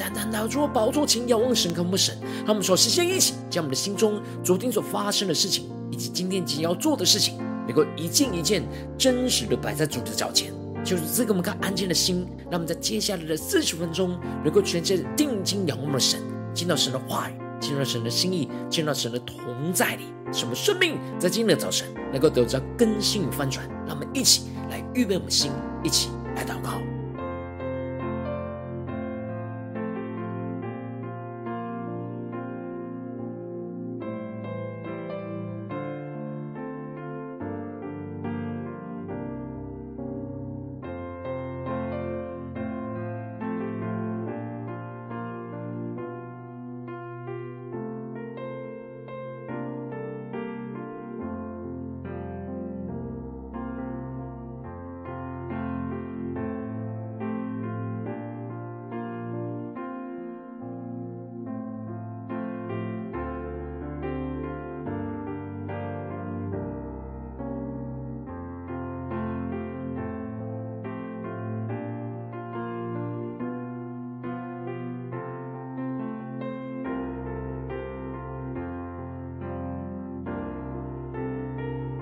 单单来到主的宝座前，仰望神，渴慕神。让我们说，先一起将我们的心中昨天所发生的事情，以及今天即将要做的事情，能够一件一件真实的摆在主的脚前，就是这个我们看安静的心。让我们在接下来的四十分钟，能够全心定睛仰望的神，见到神的话语，见到神的心意，见到神的同在里，什么生命在今天的早晨能够得到更新与翻转。让我们一起来预备我们的心，一起来祷告。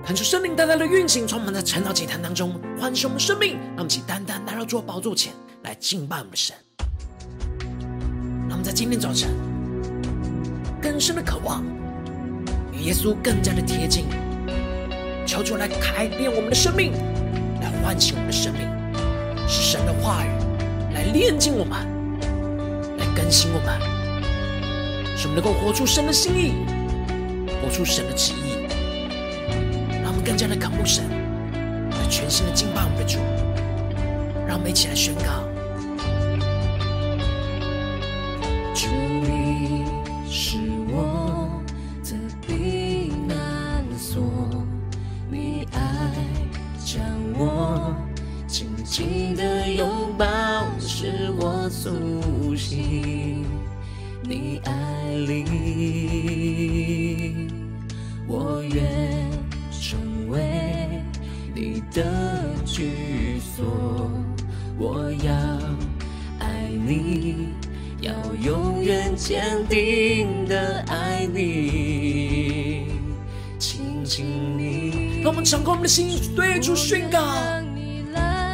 恳求圣灵单单的运行，充满在晨祷祭坛当中，唤醒我们生命，让我们起单单来到主宝座前来敬拜我们的神。让我们在今天早晨更深的渴望与耶稣更加的贴近，求主来改变我们的生命，来唤醒我们的生命，是神的话语来炼净我们，来更新我们，使我们能够活出神的心意，活出神的旨意。更加的渴慕神，来全心的敬拜我们的主，让我们一起来宣告：我要爱你，要永远坚定的爱你，亲近你。让我们敞开我们的心，对主宣告：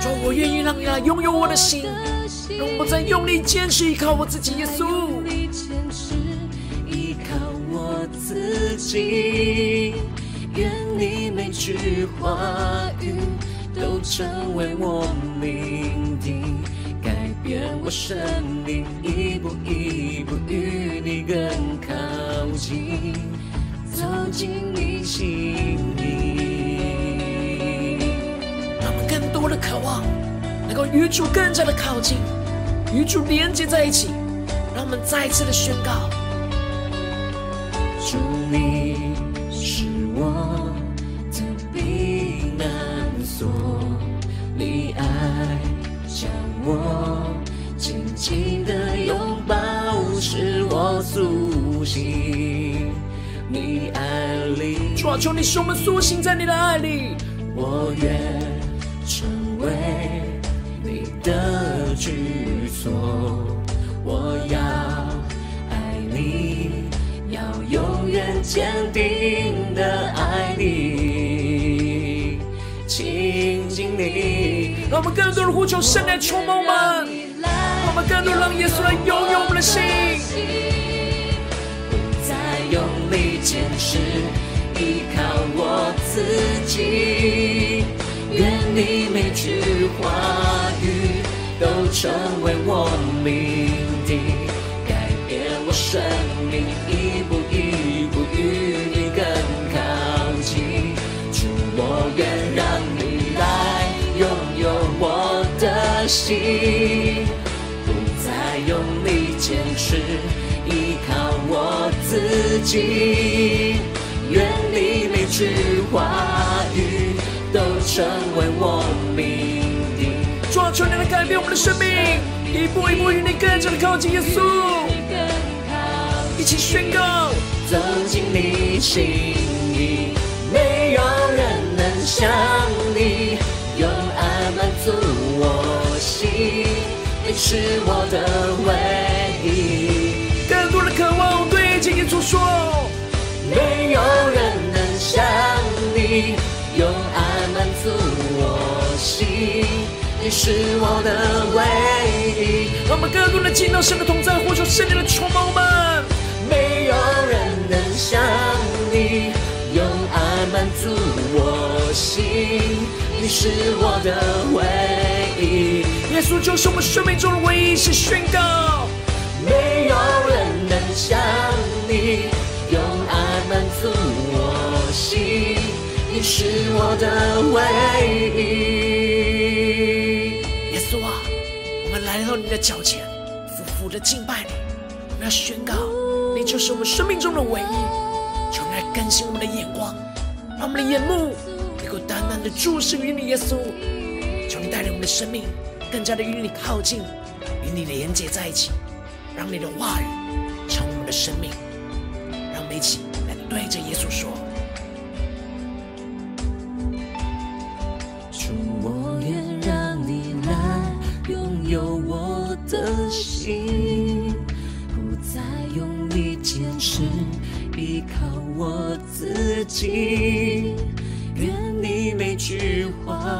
主，我愿意让你来拥有我的心，让我不再用力坚持依靠我自己，耶稣，自己。愿你每句话语都成为我命定，改变我生命，一步一步与你更靠近，走进你心里。让我们更多的渴望，能够与主更加的靠近，与主连接在一起。让我们再一次的宣告：主你是。我爱将我紧紧的拥抱，使我苏醒。你爱里，抓住，你使我们苏醒在你的爱里。我愿成为你的居所，我要爱你，要永远坚定的爱你，让我们更多的呼求圣灵充满我们，让我们更多让耶稣来拥有我们的心，不再用力坚持依靠我自己，愿你每句话语都成为我命定，改变我生命。心，不再用力坚持依靠我自己。愿你每句话语都成为我命定。主啊，求你来改变我们的生命，一步一步与你更加的靠近耶稣，一起宣告，走进你心里，是我的唯一。更多的渴望对着耶稣说，没有人能像你，用爱满足我心。你是我的唯一。我们更多的进到神的同在，呼求圣灵的充满们。没有人能像你，用爱满足我心。你是我的唯一。耶稣就是我们生命中的唯一，是宣告。没有人能像你，用爱满足我心。你是我的唯一。耶稣啊，我们来到你的脚前，俯伏的敬拜你。我们要宣告，你就是我们生命中的唯一。求你来更新我们的眼光，让我们的眼目能够单单的注视于你，耶稣。你带领我们的生命更加的与你靠近，与你连接在一起，让你的话语成为我们的生命。让我们一起来对着耶稣说：主，我愿让你来。拥有我的心，不再用力坚持，依靠我自己。愿你每句话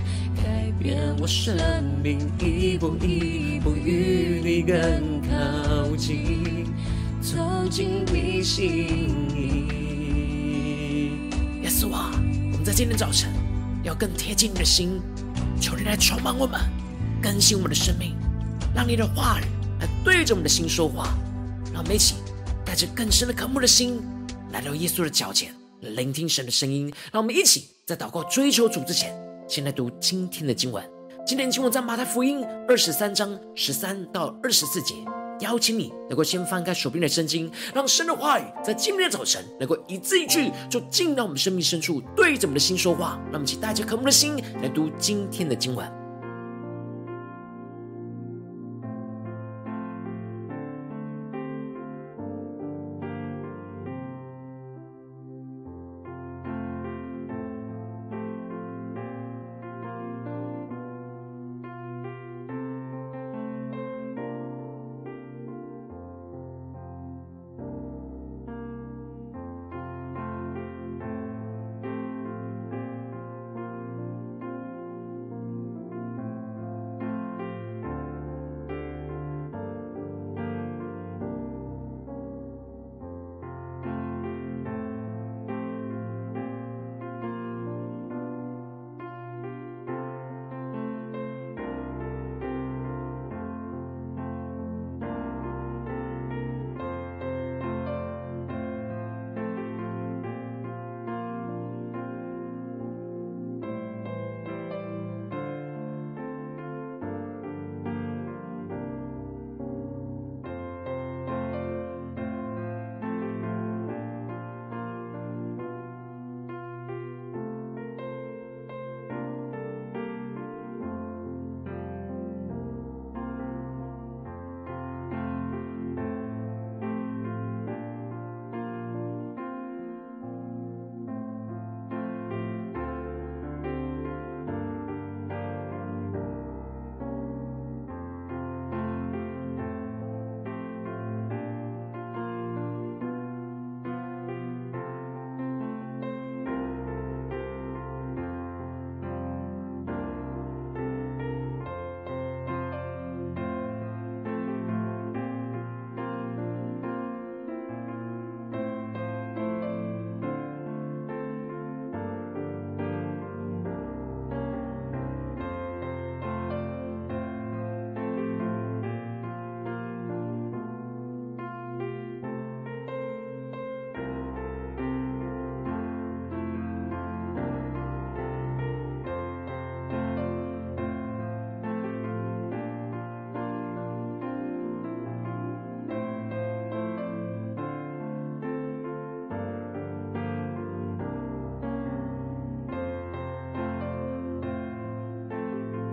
愿我生命，一步一步与你更靠近，走进你心里。耶稣啊，我们在今天早晨要更贴近你的心，求你来充满我们。更新我们的生命，让你的话语来对着我们的心说话，让我们一起带着更深的渴慕的心来到耶稣的脚前，聆听神的声音。让我们一起在祷告追求主之前，先来读今天的经文。今天的经文在马太福音二十三章十三到二十四节。邀请你能够先翻开手边的圣经，让神的话语在今天的早晨能够一字一句就进到我们生命深处，对着我们的心说话。让我们一起带着渴慕的心来读今天的经文。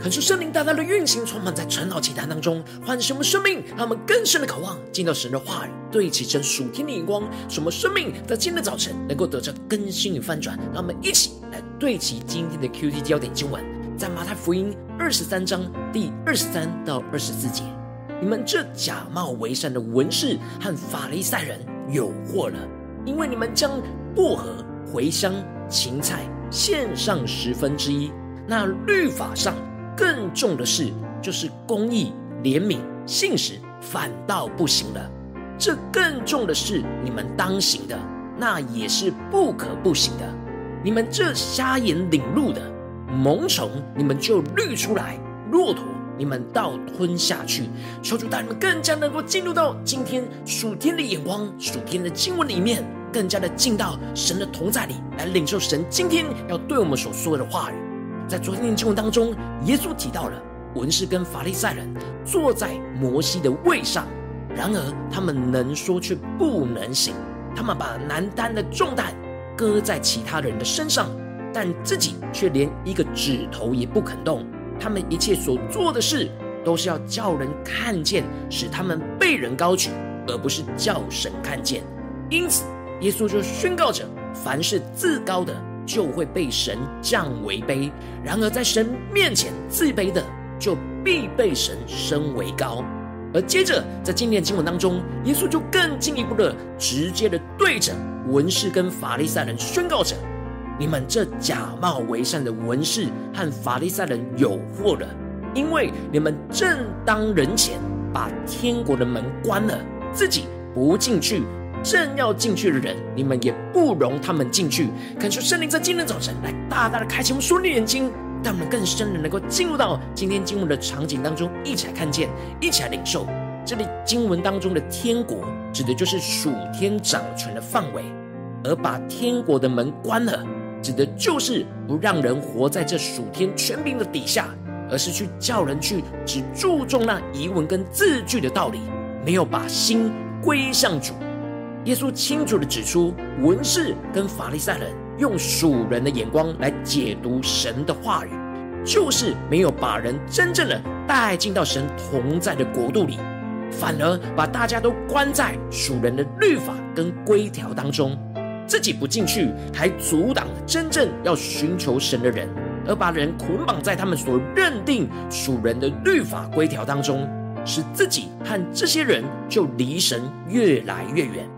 恳求圣灵大大的运行，充满在晨祷祈祷当中，唤醒我们生命，让我们更深的渴望进到神的话语，对齐神属天的眼光，使我们生命在今天的早晨能够得着更新与翻转。让我们一起来对齐今天的 QT 焦点经文，在马太福音二十三章第二十三到二十四节：你们这假冒为善的文士和法利赛人有祸了，因为你们将薄荷、茴香、芹菜献上十分之一，那律法上。更重的是，就是公义、怜悯、信实，反倒不行了。这更重的是你们当行的，那也是不可不行的。你们这瞎眼领路的，萌虫你们就滤出来，骆驼你们倒吞下去。求主带你们更加能够进入到今天属天的眼光、属天的经文里面，更加的进到神的同在里，来领受神今天要对我们所说的话语。在昨天的经文当中，耶稣提到了文士跟法利赛人坐在摩西的位上，然而他们能说却不能行，他们把难担的重担搁在其他人的身上，但自己却连一个指头也不肯动。他们一切所做的事，都是要叫人看见，使他们被人高举，而不是叫神看见。因此，耶稣就宣告着：凡是自高的。就会被神降为卑，然而在神面前自卑的，就必被神升为高。而接着在今天经文当中，耶稣就更进一步的、直接的对着文士跟法利赛人宣告着：你们这假冒为善的文士和法利赛人有祸了，因为你们正当人前把天国的门关了，自己不进去。正要进去的人，你们也不容他们进去。恳求圣灵在今天早晨来大大的开启我们属灵眼睛，让我们更深的能够进入到今天经文的场景当中，一起来看见，一起来领受。这里经文当中的天国，指的就是属天掌权的范围；而把天国的门关了，指的就是不让人活在这属天权柄的底下，而是去叫人去只注重那仪文跟字句的道理，没有把心归向主。耶稣清楚地指出，文士跟法利赛人用属人的眼光来解读神的话语，就是没有把人真正的带进到神同在的国度里，反而把大家都关在属人的律法跟规条当中，自己不进去，还阻挡真正要寻求神的人，而把人捆绑在他们所认定属人的律法规条当中，使自己和这些人就离神越来越远。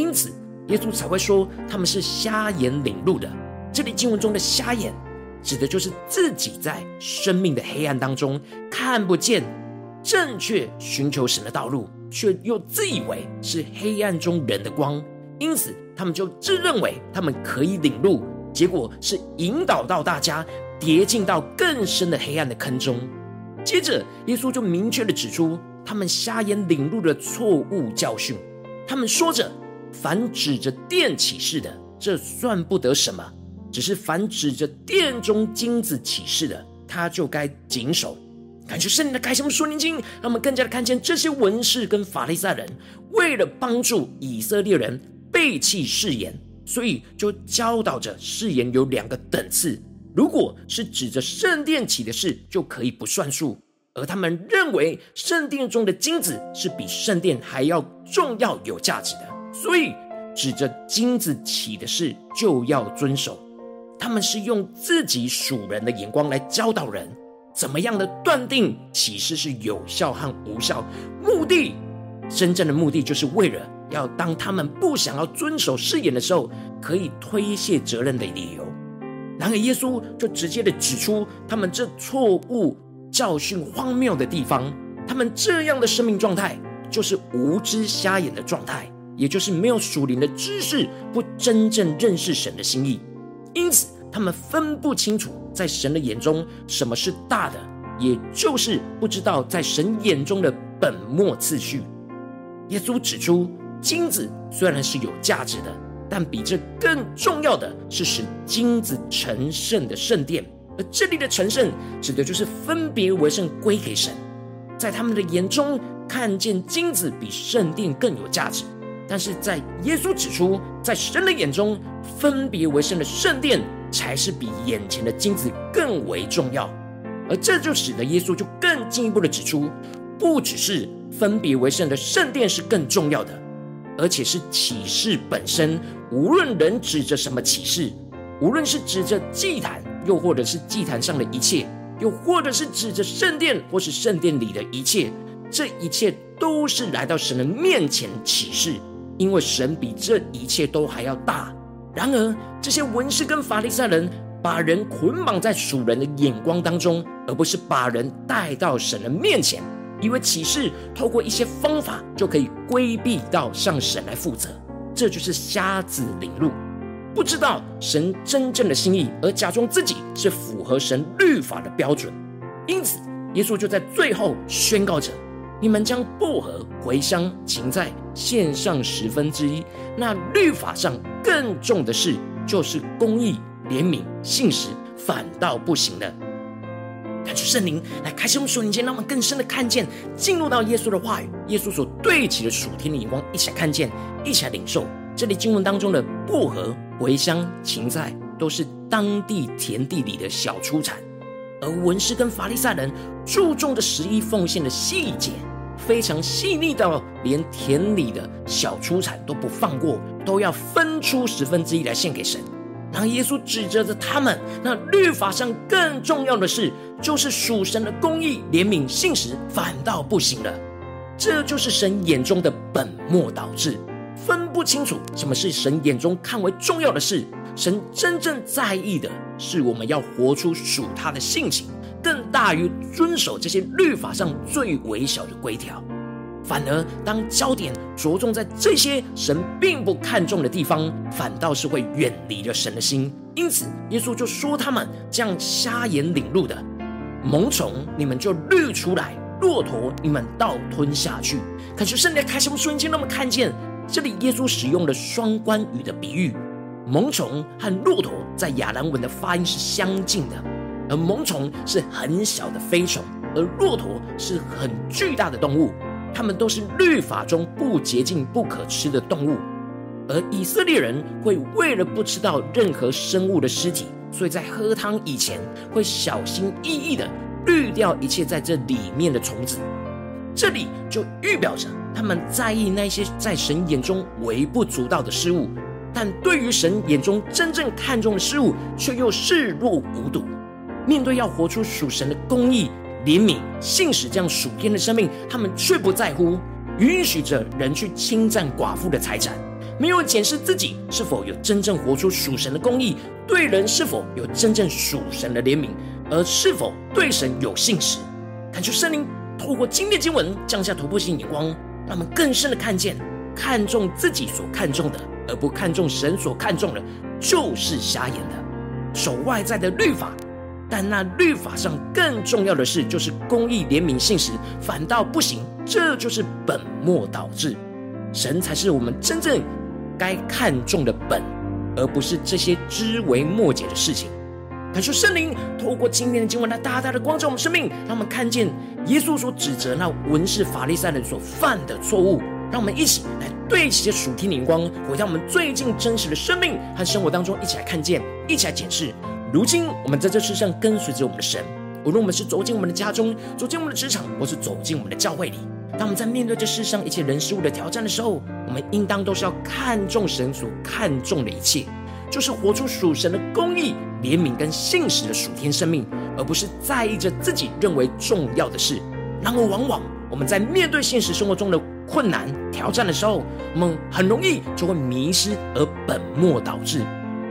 因此，耶稣才会说他们是瞎眼领路的。这里经文中的瞎眼，指的就是自己在生命的黑暗当中看不见正确寻求神的道路，却又自以为是黑暗中人的光。因此，他们就自认为他们可以领路，结果是引导到大家跌进到更深的黑暗的坑中。接着，耶稣就明确地指出他们瞎眼领路的错误教训。他们说着。凡指着殿起誓的，这算不得什么；只是凡指着殿中金子起誓的，他就该谨守。感谢圣灵的开启，我们属灵经，让我们更加的看见这些文士跟法利赛人，为了帮助以色列人背弃誓言，所以就教导着誓言有两个等次。如果是指着圣殿起的誓，就可以不算数；而他们认为圣殿中的金子是比圣殿还要重要、有价值的。所以，指着金子起的誓就要遵守。他们是用自己属人的眼光来教导人，怎么样的断定起誓是有效和无效。目的，真正的目的就是为了要当他们不想要遵守誓言的时候，可以推卸责任的理由。然而，耶稣就直接的指出他们这错误教训荒谬的地方。他们这样的生命状态，就是无知瞎眼的状态。也就是没有属灵的知识，不真正认识神的心意，因此他们分不清楚在神的眼中什么是大的，也就是不知道在神眼中的本末次序。耶稣指出，金子虽然是有价值的，但比这更重要的是使金子成圣的圣殿，而这里的成圣指的就是分别为圣归给神。在他们的眼中，看见金子比圣殿更有价值。但是在耶稣指出，在神的眼中，分别为圣的圣殿才是比眼前的金子更为重要。而这就使得耶稣就更进一步的指出，不只是分别为圣的圣殿是更重要的，而且是启示本身。无论人指着什么启示，无论是指着祭坛，又或者是祭坛上的一切，又或者是指着圣殿，或是圣殿里的一切，这一切都是来到神的面前启示，因为神比这一切都还要大。然而，这些文士跟法利赛人把人捆绑在属人的眼光当中，而不是把人带到神的面前，以为启示透过一些方法就可以规避到向神来负责，这就是瞎子领路，不知道神真正的心意，而假装自己是符合神律法的标准。因此，耶稣就在最后宣告着：“你们将薄荷、茴香、芹菜献上十分之一，那律法上。”更重的是，就是公义、怜悯、信实，反倒不行了。感谢圣灵来开启我们属灵间，让我们更深的看见，进入到耶稣的话语，耶稣所对齐的属天的眼光，一起来看见，一起来领受。这里经文当中的薄荷、茴香、芹菜，都是当地田地里的小出产，而文士跟法利赛人注重的十一奉献的细节。非常细腻到连田里的小出产都不放过，都要分出十分之一来献给神。然后耶稣指责着他们，那律法上更重要的事，就是属神的公义、怜悯、信实，反倒不行了。这就是神眼中的本末倒置，分不清楚什么是神眼中看为重要的事。神真正在意的是，我们要活出属他的性情。更大于遵守这些律法上最微小的规条，反而当焦点着重在这些神并不看重的地方，反倒是会远离了神的心。因此，耶稣就说他们这样瞎眼领路的萌虫，你们就滤出来；骆驼，你们倒吞下去。可是圣灵开什么瞬间，那么看见这里耶稣使用了双关语的比喻，萌虫和骆驼在亚兰文的发音是相近的。而萌虫是很小的飞虫，而骆驼是很巨大的动物，它们都是律法中不洁净、不可吃的动物。而以色列人会为了不吃到任何生物的尸体，所以在喝汤以前会小心翼翼地滤掉一切在这里面的虫子。这里就预表着他们在意那些在神眼中微不足道的事物，但对于神眼中真正看重的事物，却又视若无睹。面对要活出属神的公义、怜悯、信实这样属天的生命，他们却不在乎，允许着人去侵占寡妇的财产，没有检视自己是否有真正活出属神的公义，对人是否有真正属神的怜悯，而是否对神有信实。感谢圣灵透过今天经文降下突破性眼光，让我们更深的看见，看重自己所看重的，而不看重神所看重的，就是瞎眼的，守外在的律法。但那律法上更重要的事，就是公义、怜悯、信实，反倒不行。这就是本末倒置。神才是我们真正该看重的本，而不是这些枝微末节的事情。感谢圣灵透过今天的经文来大大的光照我们生命，让我们看见耶稣所指责那文士法利赛人所犯的错误。让我们一起来对齐这属天的眼光，回到我们最近真实的生命和生活当中，一起来看见，一起来检视。如今，我们在这世上跟随着我们的神，无论我们是走进我们的家中，走进我们的职场，或是走进我们的教会里，当我们在面对这世上一切人事物的挑战的时候，我们应当都是要看重神所看重的一切，就是活出属神的公义、怜悯跟信实的属天生命，而不是在意着自己认为重要的事。然而，往往我们在面对现实生活中的困难挑战的时候，我们很容易就会迷失而本末倒置。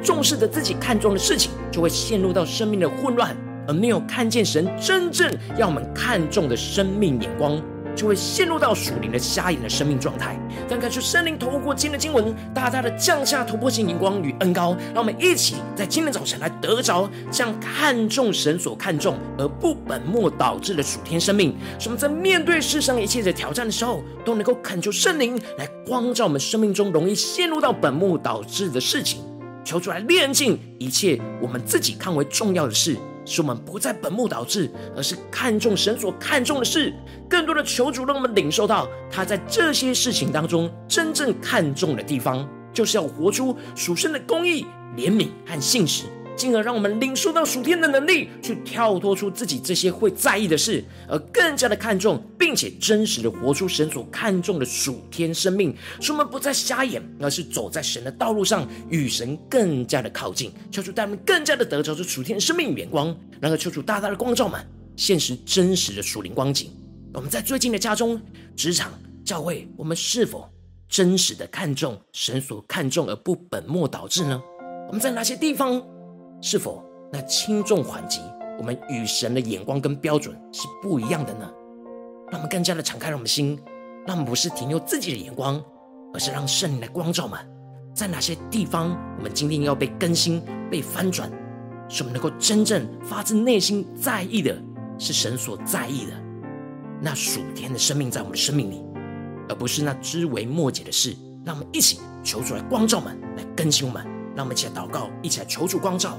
重视着自己看重的事情，就会陷入到生命的混乱，而没有看见神真正要我们看重的生命眼光，就会陷入到属灵的瞎眼的生命状态。但看出圣灵透过今天的经文，大大的降下突破性眼光与恩膏，让我们一起在今天早晨来得着这样看重神所看重而不本末倒置的属天生命。使我们在面对世上一切的挑战的时候，都能够恳求圣灵来光照我们生命中容易陷入到本末倒置的事情。求出来炼净一切我们自己看为重要的事，使我们不再本末倒置，而是看重神所看重的事。更多的求主让我们领受到他在这些事情当中真正看重的地方，就是要活出属神的公义、怜悯和信实，进而让我们领受到属天的能力，去跳脱出自己这些会在意的事，而更加的看重，并且真实的活出神所看重的属天生命，使我们不再瞎眼，而是走在神的道路上，与神更加的靠近。求主带我们更加的得着这属天生命眼光，然后求主大大的光照满现实真实的属灵光景。我们在最近的家中、职场、教会，我们是否真实的看重神所看重而不本末倒置呢？我们在哪些地方？是否那轻重缓急，我们与神的眼光跟标准是不一样的呢？让我们更加的敞开了我们心，让我们不是停留自己的眼光，而是让圣灵来光照们，在哪些地方我们今天要被更新、被翻转，使我们能够真正发自内心在意的是神所在意的那属天的生命在我们的生命里，而不是那枝微末节的事。让我们一起求主来光照们，来更新我们。让我们一起来祷告，一起来求主光照。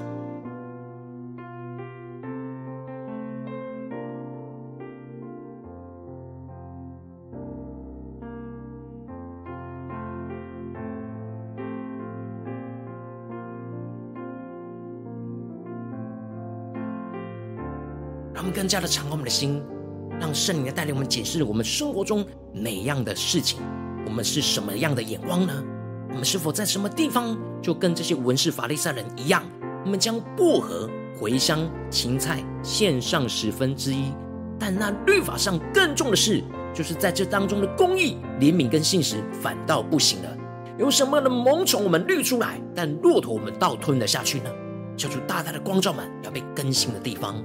更加的敞开我们的心，让圣灵来带领我们解释我们生活中哪样的事情，我们是什么样的眼光呢？我们是否在什么地方就跟这些文士法利赛人一样？我们将薄荷、茴香、芹菜献上十分之一，但那律法上更重的事，就是在这当中的公义、怜悯跟信实反倒不行了。有什么样的萌宠我们滤出来，但骆驼我们倒吞了下去呢？求主大大的光照们要被更新的地方。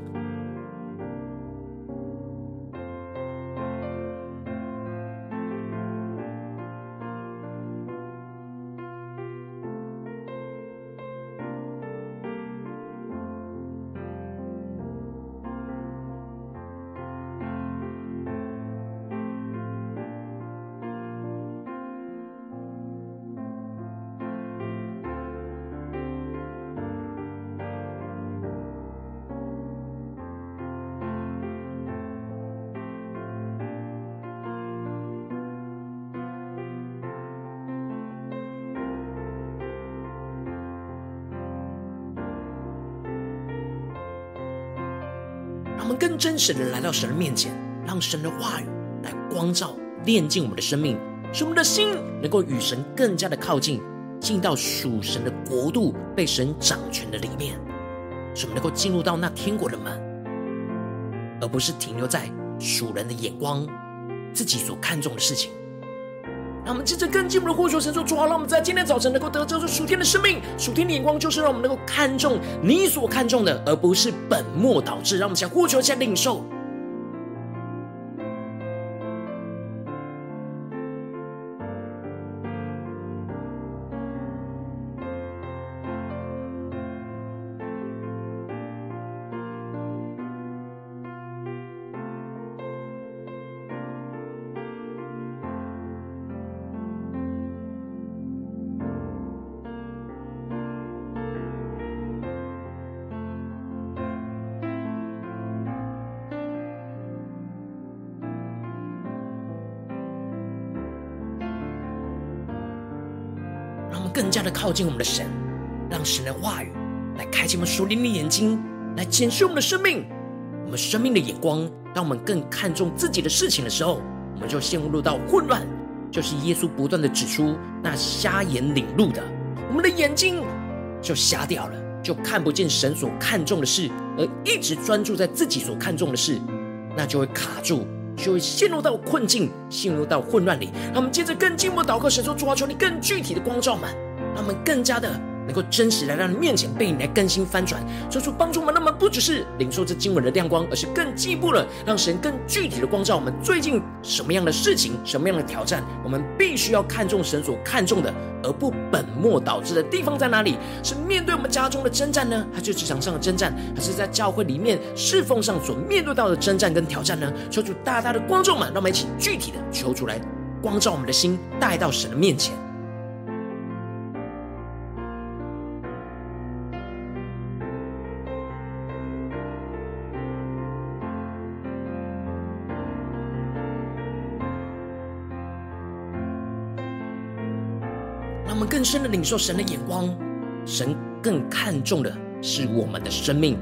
真实的来到神的面前，让神的话语来光照、炼净我们的生命，使我们的心能够与神更加的靠近，进到属神的国度，被神掌权的里面，使我们能够进入到那天国的门，而不是停留在属人的眼光、自己所看重的事情。让我们接着更进一步的呼求神说：主啊，让我们在今天早晨能够得着这属天的生命，属天的眼光，就是让我们能够看重你所看重的，而不是本末倒置。让我们先呼求，先领受。更加的靠近我们的神，让神的话语来开启我们属灵的眼睛，来检视我们的生命，我们生命的眼光。当我们更看重自己的事情的时候，我们就陷入到混乱。就是耶稣不断的指出，那瞎眼领路的，我们的眼睛就瞎掉了，就看不见神所看重的事，而一直专注在自己所看重的事，那就会卡住。就会陷入到困境，陷入到混乱里。让我们接着更进一步祷告，神说：主啊，求你更具体的光照们，让我们更加的能够真实来到你面前，被你来更新翻转，求主帮助我们。那么不只是领受这经文的亮光，而是更进一步了，让神更具体的光照我们。最近什么样的事情，什么样的挑战，我们必须要看重神所看重的，而不本末倒置的地方在哪里？是面对我们家中的征战呢，还是职场上的征战，还是在教会里面侍奉上所面对到的征战跟挑战呢？求主大大的光照们，让我们一起具体的求出来，光照我们的心，带到神的面前。深的领受神的眼光，神更看重的是我们的生命，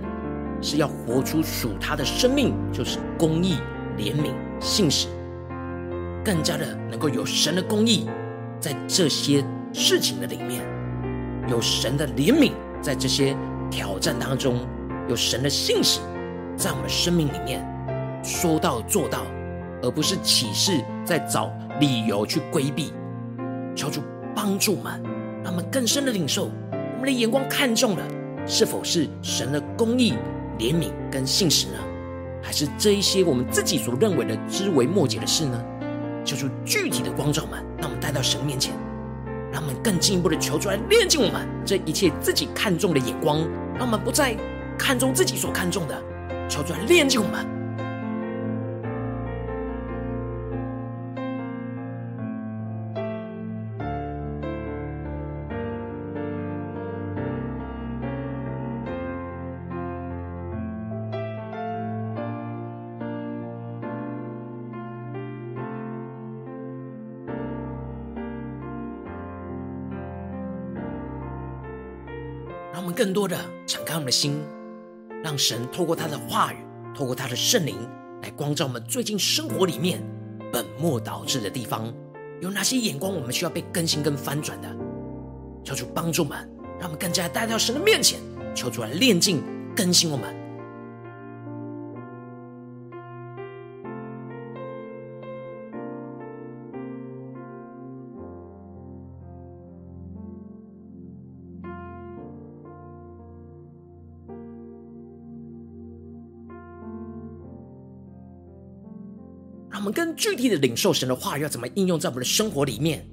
是要活出属他的生命，就是公义、怜悯、信实，更加的能够有神的公义在这些事情的里面，有神的怜悯在这些挑战当中，有神的信实在我们生命里面说到做到，而不是启示在找理由去规避。求主帮助们，让我们更深的领受。我们的眼光看重的是否是神的公义、怜悯跟信实呢？还是这一些我们自己所认为的枝微末节的事呢？求出具体的光照们，让我们带到神面前，让我们更进一步的求出来炼净我们这一切自己看重的眼光，让我们不再看重自己所看重的，求出来炼净我们。更多的敞开我们的心，让神透过他的话语，透过他的圣灵来光照我们最近生活里面本末倒置的地方，有哪些眼光我们需要被更新跟翻转的？求主帮助我们，让我们更加带到神的面前，求主来炼净更新我们。具体的领受神的话语，要怎么应用在我们的生活里面？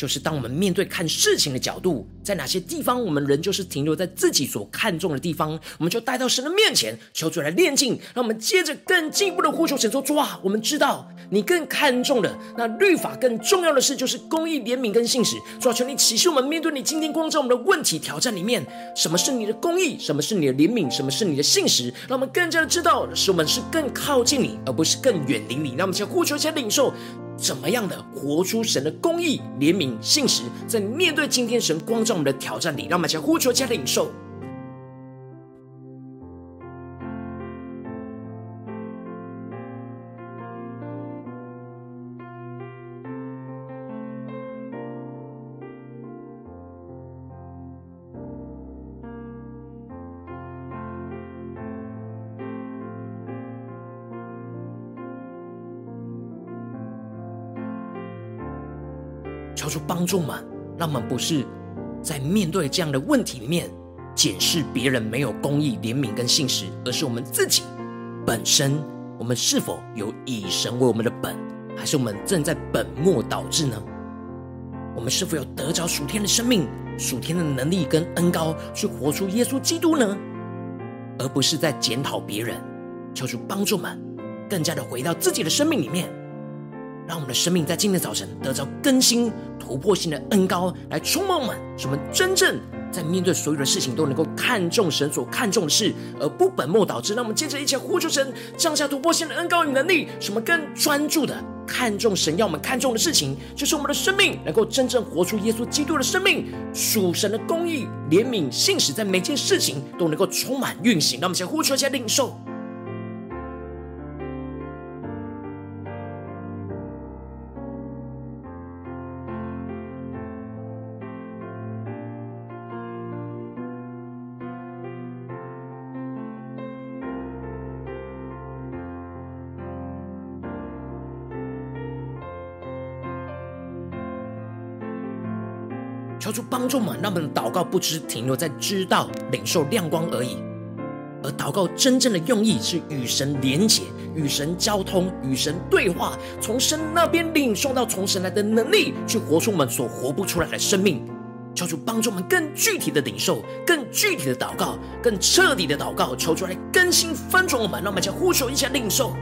就是当我们面对看事情的角度，在哪些地方我们仍旧是停留在自己所看重的地方，我们就带到神的面前，求主来炼净。让我们接着更进一步的呼求神说：主啊，我们知道你更看重的那律法，更重要的事就是公义、怜悯跟信实。主啊，求你启示我们，面对你今天光照我们的问题挑战里面，什么是你的公义？什么是你的怜悯？什么是你的信实？让我们更加的知道，使我们是更靠近你，而不是更远离你。让我们先呼求，先领受。怎么样的活出神的公义、怜悯、信实，在面对今天神光照我们的挑战里，让我们先呼求，加领受。求帮助们，让我们不是在面对这样的问题里面检视别人没有公义、怜悯跟信实，而是我们自己本身，我们是否有以神为我们的本，还是我们正在本末倒置呢？我们是否有得着属天的生命、属天的能力跟恩膏，去活出耶稣基督呢？而不是在检讨别人。求主帮助们，更加的回到自己的生命里面。让我们的生命在今天早晨得着更新、突破性的恩膏来充满我们，使我们真正在面对所有的事情都能够看重神所看重的事，而不本末倒置。让我们接着一起呼求神降下突破性的恩膏与能力，使我们更专注的看重神要我们看重的事情，就是我们的生命能够真正活出耶稣基督的生命，属神的公义、怜悯、信实，在每件事情都能够充满运行。让我们先呼求一下领受。求主帮助我们，让我们的祷告不只停留在知道、领受亮光而已，而祷告真正的用意是与神连结、与神交通、与神对话，从神那边领受到从神来的能力，去活出我们所活不出来的生命。求主帮助我们更具体的领受、更具体的祷告、更彻底的祷告，求主来更新翻转我们，让我们将呼求一下领受。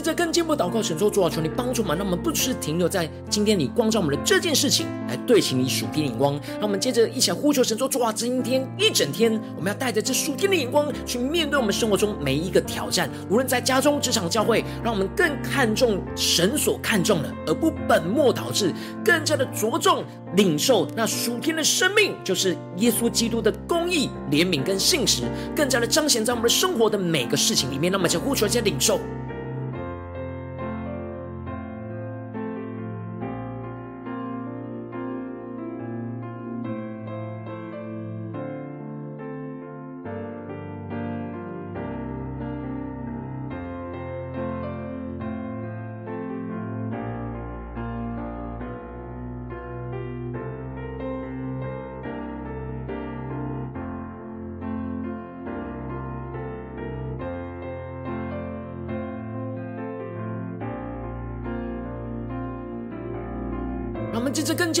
接着更进一步祷告，神说主啊，求你帮助我们，让我们不只是停留在今天你光照我们的这件事情，来对齐你属天的眼光。让我们接着一起来呼求神说主啊，今天一整天，我们要带着这属天的眼光去面对我们生活中每一个挑战，无论在家中、职场、教会，让我们更看重神所看重的，而不本末倒置，更加的着重领受那属天的生命，就是耶稣基督的公义、怜悯跟信实，更加的彰显在我们的生活的每个事情里面。那么，就呼求一些领受。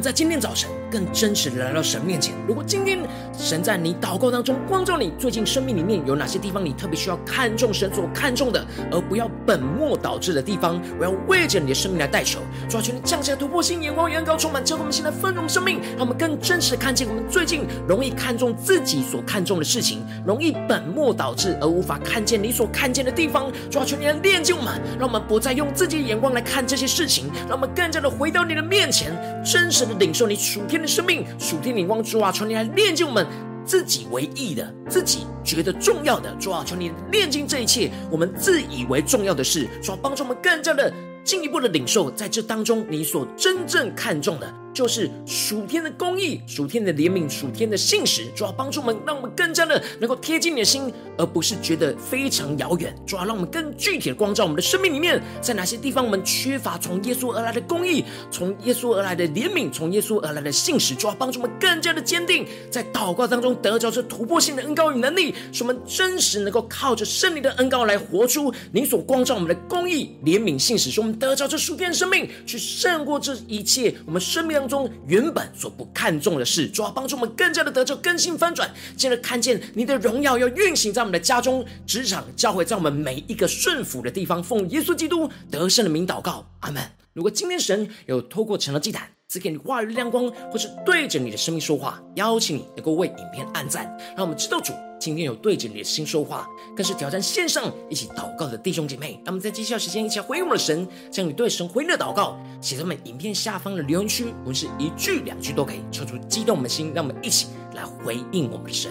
在今天早晨更真实的来到神面前。如果今天神在你祷告当中光照你，最近生命里面有哪些地方你特别需要看重神所看重的，而不要本末倒置的地方，我要为着你的生命来代求，主啊，求你降下突破性眼光，远高充满，叫我们现在丰盛生命，让我们更真实的看见我们最近容易看重自己所看重的事情，容易本末倒置而无法看见你所看见的地方。主啊，求你来炼净我们，让我们不再用自己的眼光来看这些事情，让我们更加的回到你的面前，真实。的领受你属天的生命，属天领光，主啊，求你来炼净我们自己为义的，自己觉得重要的，主啊，求你炼净这一切我们自以为重要的事，主啊，帮助我们更加的进一步的领受，在这当中你所真正看重的。就是属天的公义、属天的怜悯、属天的信实，主要帮助我们，让我们更加的能够贴近你的心，而不是觉得非常遥远。主要让我们更具体的光照我们的生命里面，在哪些地方我们缺乏从耶稣而来的公义、从耶稣而来的怜悯、从耶稣而来的信实，主要帮助我们更加的坚定，在祷告当中得着这突破性的恩膏与能力，使我们真实能够靠着圣灵的恩膏来活出你所光照我们的公义、怜悯、信实，使我们得着这属天的生命，去胜过这一切我们生命当中原本所不看重的事，主要帮助我们更加的得着更新翻转，进而看见你的荣耀要运行在我们的家中、职场、教会，在我们每一个顺服的地方。奉耶稣基督得胜的名祷告，阿门。如果今天神有透过成了祭坛赐给你话语的亮光，或是对着你的生命说话，邀请你能够为影片按赞，让我们知道主。今天有对着你的心说话，更是挑战线上一起祷告的弟兄姐妹。那么在接下来时间，一起来回应我们的神，将你对神回应的祷告写在我们影片下方的留言区，我们是一句两句都可以，抽出激动我们的心，让我们一起来回应我们的神。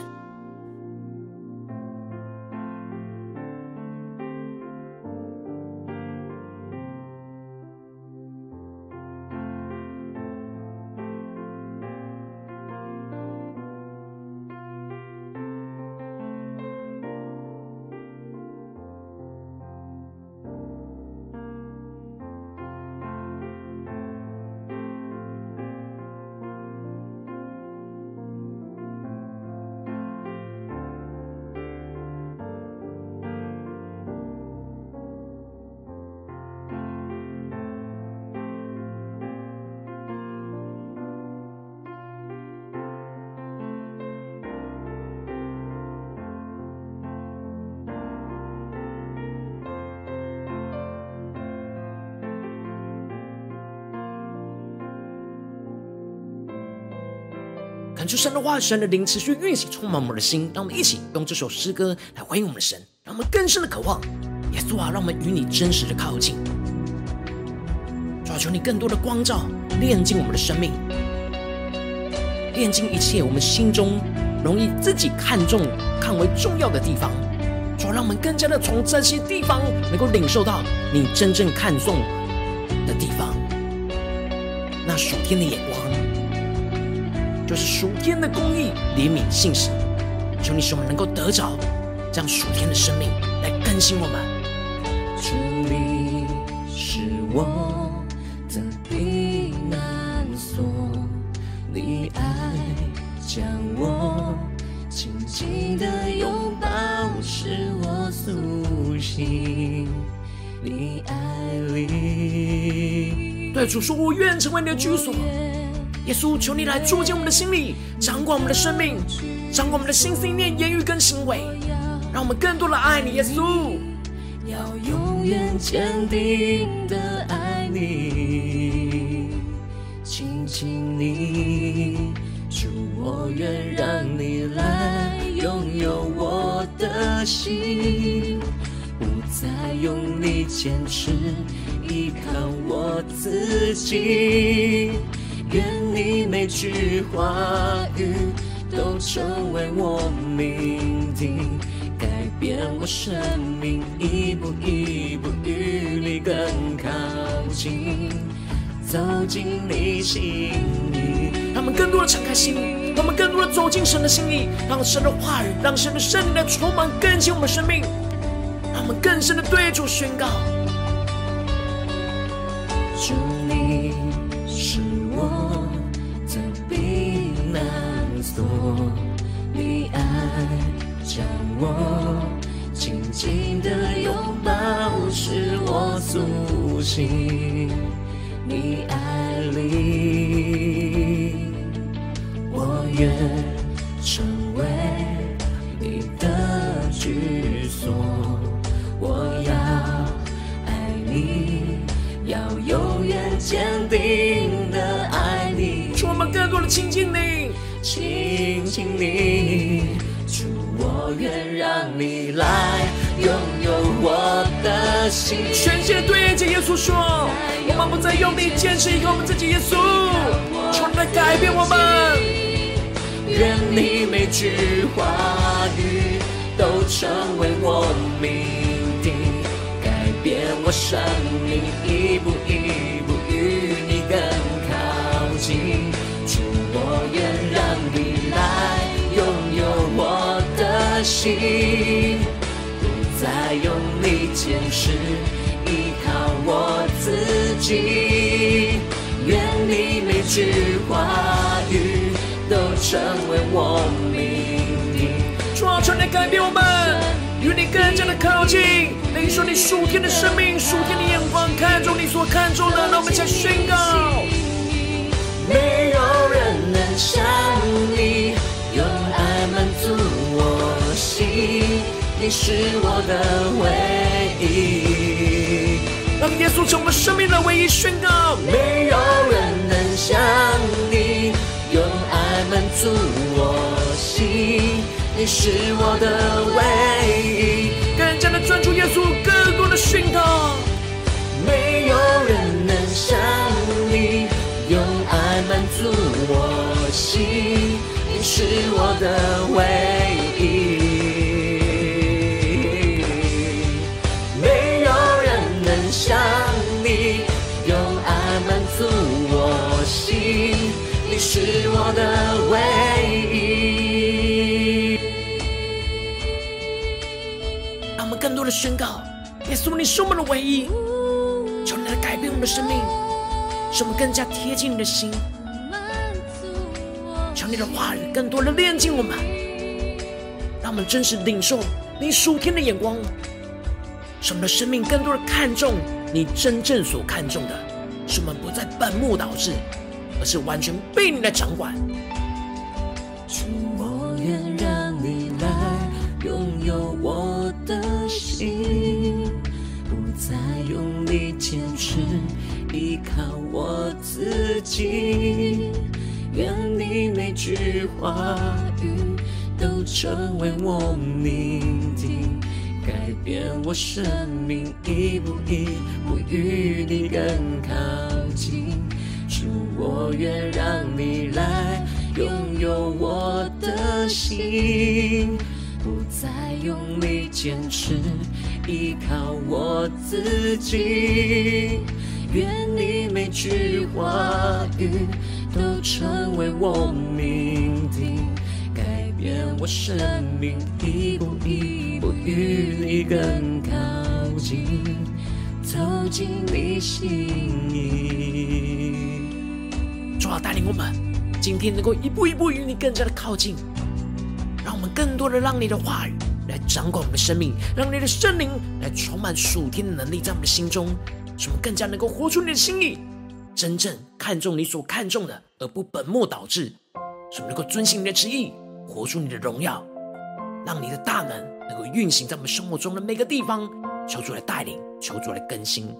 求神的话、神的灵持续运行，充满我们的心。让我们一起用这首诗歌来回应我们的神，让我们更深的渴望耶稣啊，让我们与你真实的靠近。主啊，求你更多的光照，炼净我们的生命，炼净一切我们心中容易自己看重、看为重要的地方。主啊，让我们更加的从这些地方能够领受到你真正看重的地方，那属天的眼光，就是属天的公义、怜悯、信实。求你使我们能够得着这样属天的生命来更新我们。主，你是我的避难所，你爱将我紧紧的拥抱，使我苏醒。你爱里，对主说：“我愿成为你的居所。”耶稣，求你来住进我们的心里，掌管我们的生命，掌管我们的心思念、言语跟行为，让我们更多的爱你，耶稣。要永远坚定的爱你，亲近你，主，我愿让你来拥有我的心，不再用力坚持，依靠我自己。愿你每句话语都成为我命定。改变我生命，一步一步与你更靠近，走进你心里。让我们更多的敞开心，让我们更多的走进神的心里，让神的话语，让神的圣灵来充满更新我们生命，让我们更深的对主宣告：祝，你难所，你爱。将我紧紧的拥抱，使我苏醒。你爱里，我愿成为你的居所。我要爱你，要永远坚定的爱你。我们更多的亲近你，亲近你。主，我愿让你来拥有我的心。全心对着耶稣说，我们不再用力坚持一个我们自己，耶稣，求你来改变我们。愿你每句话语都成为我命定，改变我生命，一步一心不再用力坚持，依靠我自己。愿你每句话语都成为我命定。主啊，求你改变我们，与你更加的靠近。领受你属天的生命，属天的眼光，看重你所看重的，让我们一起宣告。没有人能你是我的唯一。让耶稣成为生命的唯一宣告。没有人能像你，用爱满足我心，你是我的唯一。更加的专注耶稣，更多的宣告。没有人能像你，用爱满足我心。你是我的唯一，是我的唯一。让我们更多的宣告：耶稣，你是我们的唯一。求你来改变我们的生命，使我们更加贴近你的心。你的话语更多的炼净我们，让我们真实领受你属天的眼光，使我们的生命更多的看重你真正所看重的，使我们不再本末倒置，而是完全被你来掌管。主，我愿让你来拥有我的心，不再用力坚持，依靠我自己。愿你每句话语都成为我命定，改变我生命，一步一步与你更靠近。主，我愿让你来拥有我的心，不再用力坚持，依靠我自己。愿你每句话语都成为我命定，改变我生命，一步一步与你更靠近，走进你心意。主啊，带领我们今天能够一步一步与你更加的靠近，让我们更多的让你的话语来掌管我们的生命，让你的圣灵来充满属天的能力在我们的心中，使我们更加能够活出你的心意，真正看重你所看重的，而不本末倒置，使我们能够遵行你的旨意，活出你的荣耀，让你的大能能够运行在我们生活中的每个地方。求主来带领，求主来更新。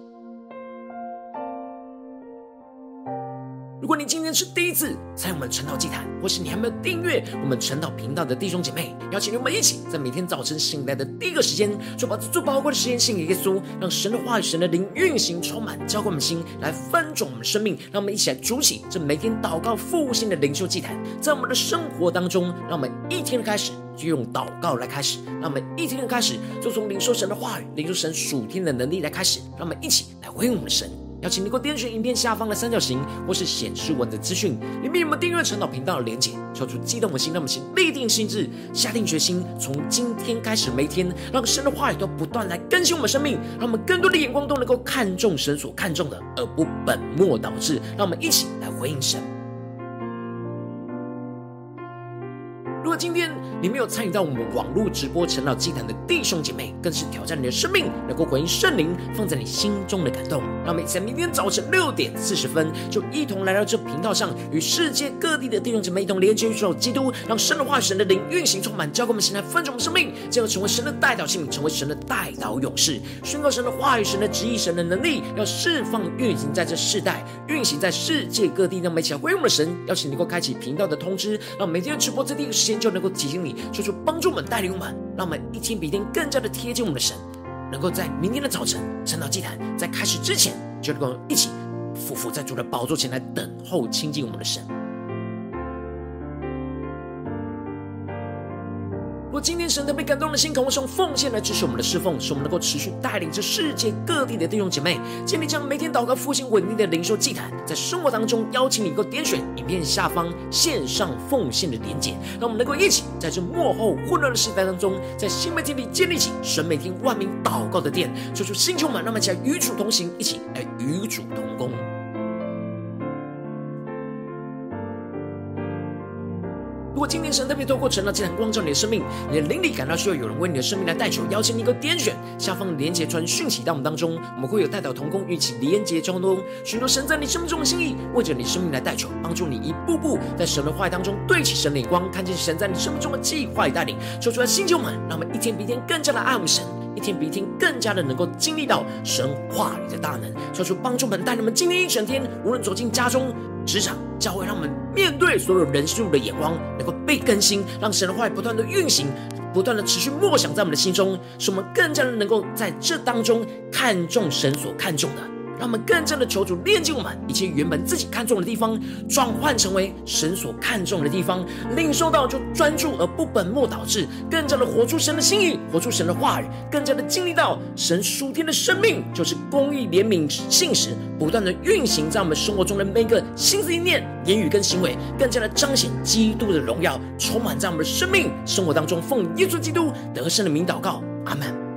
如果你今天是第一次参与我们晨祷祭坛，或是你还没有订阅我们晨祷频道的弟兄姐妹，邀请你们一起在每天早晨醒来的第一个时间，就把这最宝贵的时间献给耶稣，让神的话语、神的灵运行充满，浇灌我们心，来翻转我们生命。让我们一起来筑起这每天祷告复兴的灵修祭坛，在我们的生活当中，让我们一天的开始就用祷告来开始，让我们一天的开始就从领受神的话语、领受神属天的能力来开始，让我们一起来回应我们的神。邀请你给我点选影片下方的三角形，或是显示文字资讯里面有没有订阅陈导频道的连结，敲出激动的心，让我们立定心志，下定决心，从今天开始，每天让神的话语都不断来更新我们生命，让我们更多的眼光都能够看重神所看重的，而不本末倒置。让我们一起来回应神。如果今天你没有参与到我们网络直播晨祷祭坛的弟兄姐妹，更是挑战你的生命，能够回应圣灵放在你心中的感动。那每在明天早晨六点四十分，就一同来到这频道上，与世界各地的弟兄姐妹一同连接、与基督，让神的话、神的灵运行充满，教给我们现在分盛我们生命，进而成为神的代祷器皿，成为神的代祷勇士，宣告神的话语、神的旨意、神的能力，要释放运行在这世代，运行在世界各地。让我们一起来回应我们的神，邀请能够开启频道的通知，让每天的直播在第一个时间就能够提醒你。求主帮助我们，带领我们，让我们一天比一天更加的贴近我们的神，能够在明天的早晨，晨祷祭坛在开始之前，就能够一起匍伏在主的宝座前来等候亲近我们的神。若今天神特别感动的心，渴望用奉献来支持我们的侍奉，使我们能够持续带领着世界各地的弟兄姐妹，建立这样每天祷告复兴稳定的灵修祭坛，在生活当中邀请你能够点选影片下方线上奉献的连结，让我们能够一起在这幕后混乱的时代当中，在新媒体里建立起神每天万名祷告的殿，说出星球们，让我们一起来与主同行，一起来与主同工。如果今天神特别透过晨祷祭坛光照你的生命，你的灵里感到需要有人为你的生命来代求，邀请你一个点选下方的连结传讯息到我们当中，我们会有代表同工与其连结交通，寻求神在你生命中的心意，为着你生命来代求，帮助你一步步在神的话语当中对齐神的眼光，看见神在你生命中的计划与带领。说出来，星球们，让我们一天比一天更加的爱我们神，一天比一天更加的能够经历到神话语的大能。说出帮助们，带你们今天一整天，无论走进家中。职场教会，让我们面对所有人事物的眼光，能够被更新，让神的话语不断的运行，不断的持续默想在我们的心中，使我们更加的能够在这当中看重神所看重的。让我们更加的求主炼净我们一切原本自己看重的地方，转换成为神所看重的地方，领受到就专注而不本末倒置，更加的活出神的心意，活出神的话语，更加的经历到神属天的生命，就是公义、怜悯、信实，不断的运行在我们生活中的每个心思意念、言语跟行为，更加的彰显基督的荣耀，充满在我们的生命生活当中。奉耶稣基督得胜的名祷告，阿门。